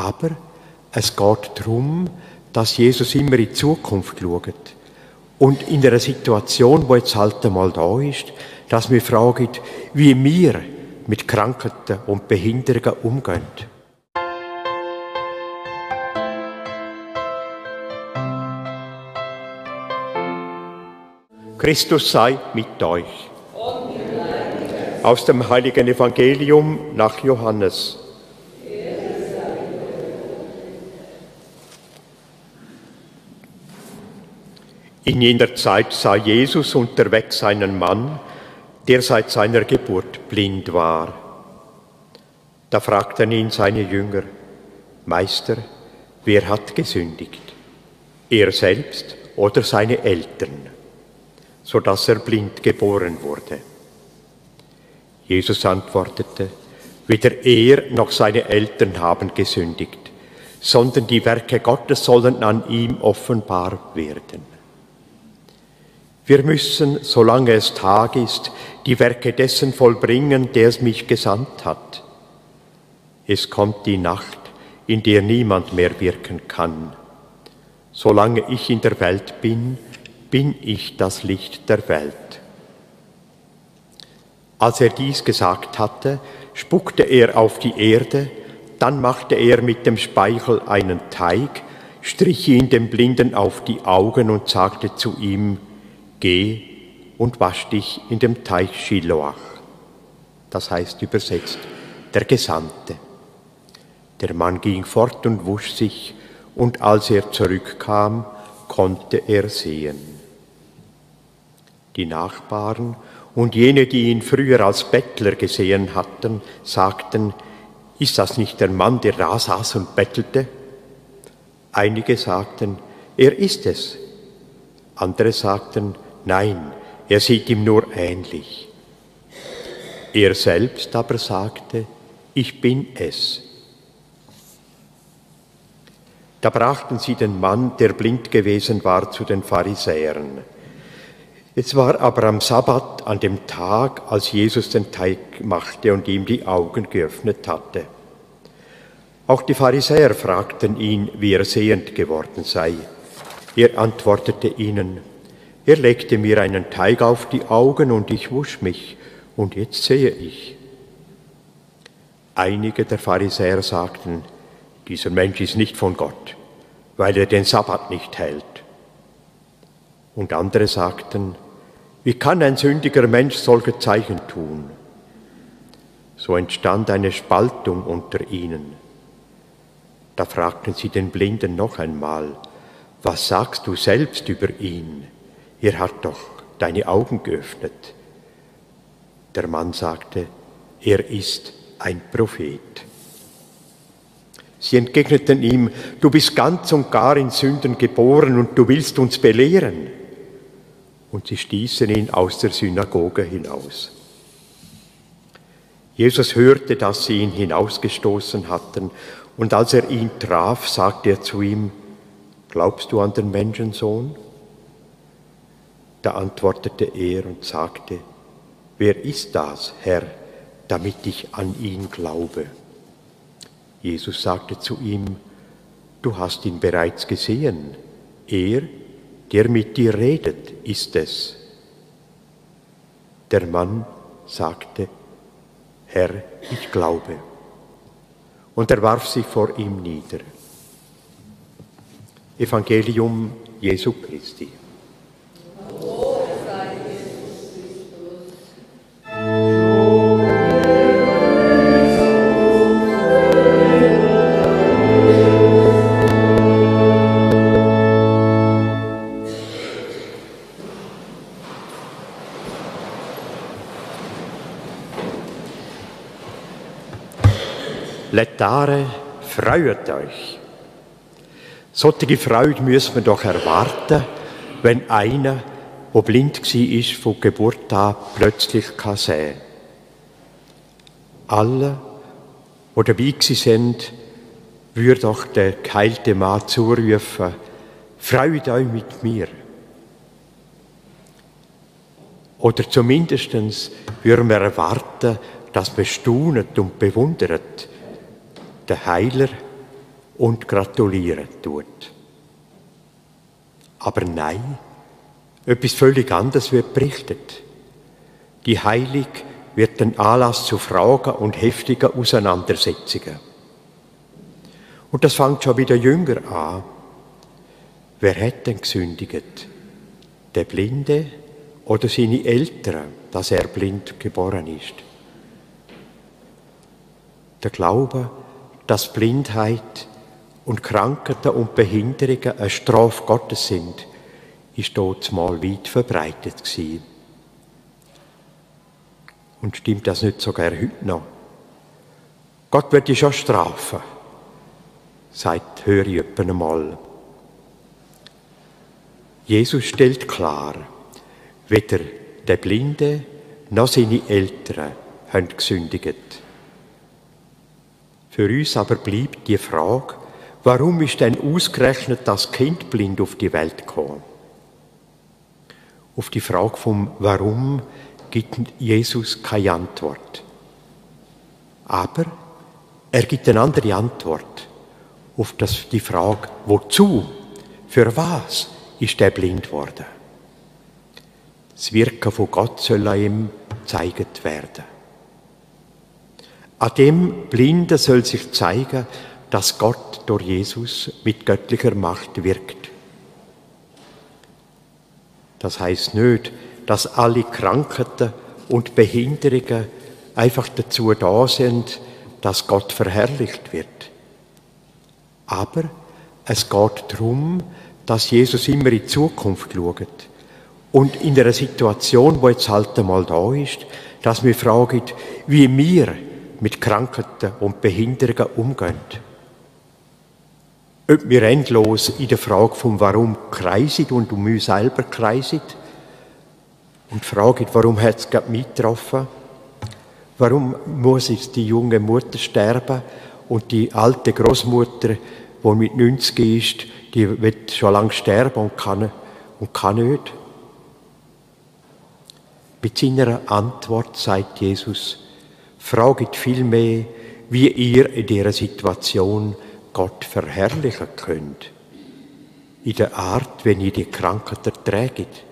Aber es geht darum, dass Jesus immer in die Zukunft schaut. Und in einer Situation, wo jetzt halt einmal da ist, dass wir fragen, wie wir mit Krankheiten und Behinderungen umgehen. Christus sei mit euch. Aus dem heiligen Evangelium nach Johannes. In jener Zeit sah Jesus unterwegs einen Mann, der seit seiner Geburt blind war. Da fragten ihn seine Jünger, Meister, wer hat gesündigt? Er selbst oder seine Eltern? so dass er blind geboren wurde. Jesus antwortete, weder er noch seine Eltern haben gesündigt, sondern die Werke Gottes sollen an ihm offenbar werden. Wir müssen, solange es Tag ist, die Werke dessen vollbringen, der es mich gesandt hat. Es kommt die Nacht, in der niemand mehr wirken kann. Solange ich in der Welt bin, bin ich das Licht der Welt. Als er dies gesagt hatte, spuckte er auf die Erde, dann machte er mit dem Speichel einen Teig, strich ihn dem Blinden auf die Augen und sagte zu ihm, Geh und wasch dich in dem Teich Shiloach. Das heißt übersetzt, der Gesandte. Der Mann ging fort und wusch sich, und als er zurückkam, konnte er sehen. Die Nachbarn und jene, die ihn früher als Bettler gesehen hatten, sagten, ist das nicht der Mann, der da saß und bettelte? Einige sagten, er ist es. Andere sagten, nein, er sieht ihm nur ähnlich. Er selbst aber sagte, ich bin es. Da brachten sie den Mann, der blind gewesen war, zu den Pharisäern. Es war aber am Sabbat, an dem Tag, als Jesus den Teig machte und ihm die Augen geöffnet hatte. Auch die Pharisäer fragten ihn, wie er sehend geworden sei. Er antwortete ihnen, er legte mir einen Teig auf die Augen und ich wusch mich, und jetzt sehe ich. Einige der Pharisäer sagten, dieser Mensch ist nicht von Gott, weil er den Sabbat nicht hält. Und andere sagten, wie kann ein sündiger Mensch solche Zeichen tun? So entstand eine Spaltung unter ihnen. Da fragten sie den Blinden noch einmal, was sagst du selbst über ihn? Er hat doch deine Augen geöffnet. Der Mann sagte, er ist ein Prophet. Sie entgegneten ihm, du bist ganz und gar in Sünden geboren und du willst uns belehren und sie stießen ihn aus der Synagoge hinaus. Jesus hörte, dass sie ihn hinausgestoßen hatten, und als er ihn traf, sagte er zu ihm, Glaubst du an den Menschensohn? Da antwortete er und sagte, Wer ist das, Herr, damit ich an ihn glaube? Jesus sagte zu ihm, Du hast ihn bereits gesehen, er, der mit dir redet, ist es. Der Mann sagte, Herr, ich glaube. Und er warf sich vor ihm nieder. Evangelium Jesu Christi. Letare, freut euch. Solche Freude müssen wir doch erwarten, wenn einer, der blind war, von Geburt an plötzlich kann sehen Alle, die dabei sind, würde doch der geheilte Mann zurufen, freut euch mit mir. Oder zumindest würden wir erwarten, dass man staunet und bewundert, der Heiler, und gratulieren tut. Aber nein, etwas völlig anderes wird berichtet. Die Heilig wird ein Anlass zu Fragen und heftigen Auseinandersetzungen. Und das fängt schon wieder jünger an. Wer hat denn gesündigt? Der Blinde oder seine Eltern, dass er blind geboren ist? Der Glaube, dass Blindheit und Krankheiten und Behinderungen eine Strafe Gottes sind, ist dort mal weit verbreitet gewesen. Und stimmt das nicht sogar heute noch? Gott wird dich schon strafen, sagt, höre ich einmal. Jesus stellt klar, weder der Blinde noch seine Eltern haben gesündigt. Für uns aber bleibt die Frage, warum ist denn ausgerechnet das Kind blind auf die Welt gekommen? Auf die Frage vom Warum gibt Jesus keine Antwort. Aber er gibt eine andere Antwort auf das, die Frage, wozu, für was ist er blind worden? Das Wirken von Gott soll ihm gezeigt werden. An dem Blinden soll sich zeigen, dass Gott durch Jesus mit göttlicher Macht wirkt. Das heißt nicht, dass alle Krankheiten und Behinderungen einfach dazu da sind, dass Gott verherrlicht wird. Aber es geht darum, dass Jesus immer in die Zukunft schaut. Und in einer Situation, wo jetzt halt einmal da ist, dass wir fragen, wie wir mit Krankheiten und Behinderungen umgehen. Ob wir endlos in der Frage vom Warum kreisen und um uns selber kreisen und fragen, warum hat es gerade mich getroffen? Warum muss jetzt die junge Mutter sterben und die alte Großmutter, die mit 90 ist, die wird schon lange sterben und kann, und kann nicht? Mit seiner Antwort sagt Jesus, Fraget vielmehr, wie ihr in dieser Situation Gott verherrlichen könnt. In der Art, wenn ihr die Krankheit erträgt.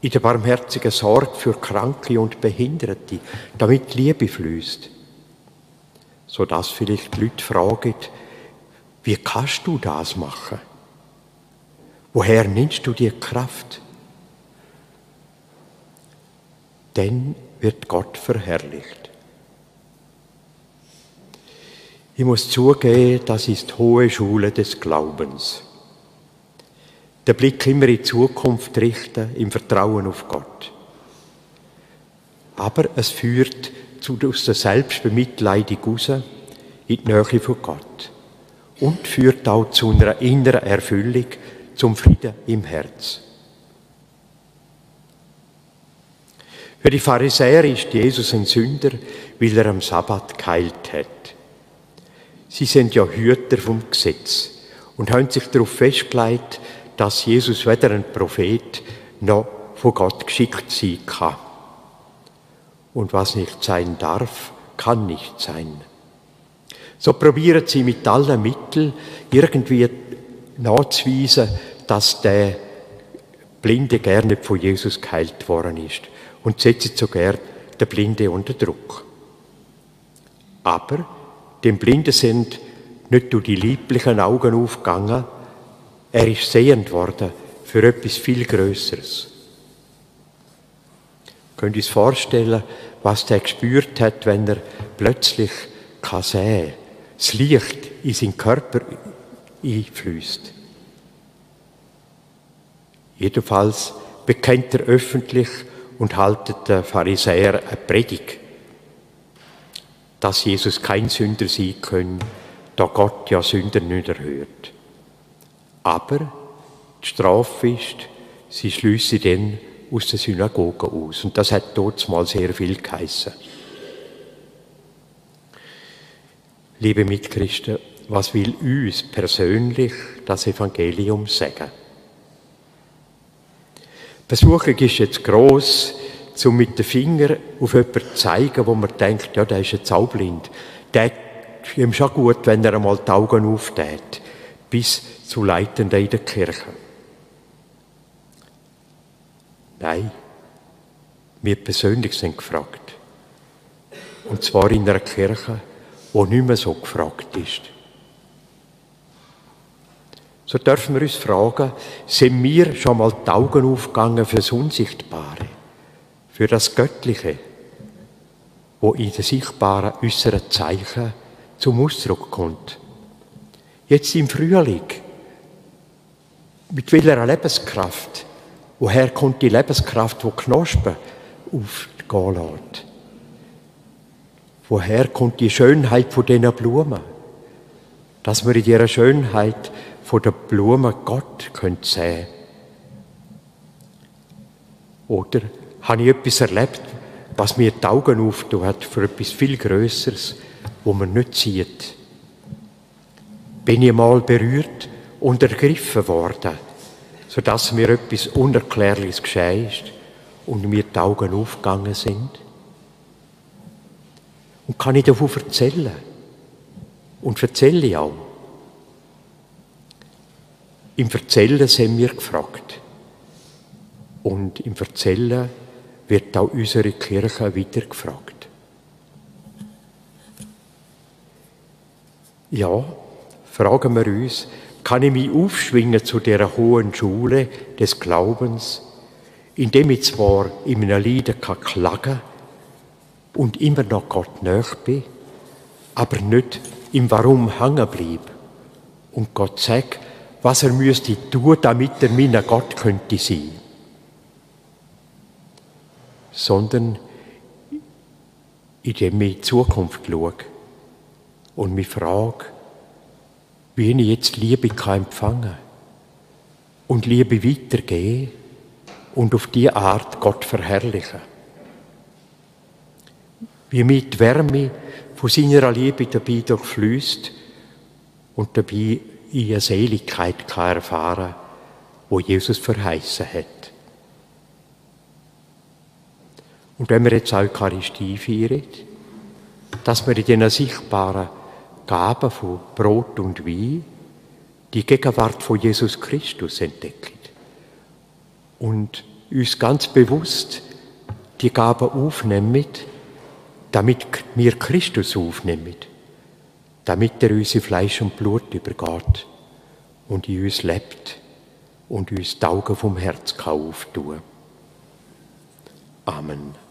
In der barmherzigen Sorge für Kranke und Behinderte, damit Liebe fließt. Sodass vielleicht die Leute fragen, wie kannst du das machen? Woher nimmst du die Kraft? Dann wird Gott verherrlicht. Ich muss zugeben, das ist hohe Schule des Glaubens. Der Blick immer in die Zukunft richten, im Vertrauen auf Gott. Aber es führt zu, aus der Selbstbemitleidung raus in die Nähe von Gott. Und führt auch zu einer inneren Erfüllung, zum Frieden im Herz. Für die Pharisäer ist Jesus ein Sünder, weil er am Sabbat geheilt hat. Sie sind ja Hüter vom Gesetz und haben sich darauf festgelegt, dass Jesus weder ein Prophet noch von Gott geschickt sein kann. Und was nicht sein darf, kann nicht sein. So probieren sie mit allen Mitteln irgendwie nachzuweisen, dass der Blinde gerne von Jesus geheilt worden ist und setzen sogar den Blinde unter Druck. Aber dem Blinden sind nicht durch die lieblichen Augen aufgegangen, er ist sehend worden für etwas viel Größeres. Könnt ihr euch vorstellen, was der gespürt hat, wenn er plötzlich kann sehen, das Licht in seinen Körper einfließt. Jedenfalls bekennt er öffentlich und haltet der Pharisäer eine Predigt dass Jesus kein Sünder sein kann, da Gott ja Sünder nicht erhört. Aber die Strafe ist, sie schliessen dann aus der Synagoge aus. Und das hat dort mal sehr viel geheissen. Liebe Mitchristen, was will uns persönlich das Evangelium sagen? Die Versuchung ist jetzt gross, um mit dem Finger auf jemanden zu zeigen, wo man denkt, ja, der ist jetzt auch blind. Der ihm schon gut, wenn er einmal die Augen auftät, bis zu Leitenden in der Kirche. Nein, wir persönlich sind gefragt. Und zwar in einer Kirche, wo nicht mehr so gefragt ist. So dürfen wir uns fragen, sind mir schon mal die Augen aufgegangen für das Unsichtbare, für das Göttliche, wo in den sichtbaren äußeren Zeichen zum Ausdruck kommt. Jetzt im Frühling, mit welcher Lebenskraft, woher kommt die Lebenskraft, wo Knospen aufgehen lässt? Woher kommt die Schönheit von diesen Blumen? Dass wir in dieser Schönheit von der Blumen Gott sehen können. Oder habe ich etwas erlebt, was mir die Augen auftut für etwas viel Größeres, wo man nicht sieht? Bin ich mal berührt und ergriffen worden, sodass mir etwas Unerklärliches geschehen ist und mir die Augen aufgegangen sind? Und kann ich davon erzählen? Und erzähle ich auch. Im Erzählen sind wir gefragt. Und im Erzählen wird auch unsere Kirche wieder gefragt. Ja, fragen wir uns, kann ich mich aufschwingen zu der hohen Schule des Glaubens, indem ich zwar in einem Lied kann klagen und immer noch Gott näher bin, aber nicht im Warum hängen bleib und Gott sagt, was er müsste tun, damit er mein Gott könnte sein. Sondern indem ich in die Zukunft schaue und mich frage, wie ich jetzt Liebe kann empfangen und Liebe weitergehen und auf die Art Gott verherrlichen wie mit die Wärme von seiner Liebe dabei durchfließt und dabei in eine Seligkeit kann erfahren wo Jesus verheißen hat. Und wenn wir jetzt Eucharistie feiern, dass wir in diesen sichtbaren Gaben von Brot und Wein die Gegenwart von Jesus Christus entdecken und uns ganz bewusst die Gaben aufnehmen, damit wir Christus aufnehmen, damit er unser Fleisch und Blut übergeht und in uns lebt und uns die Augen vom Herz kann auftun. Amen.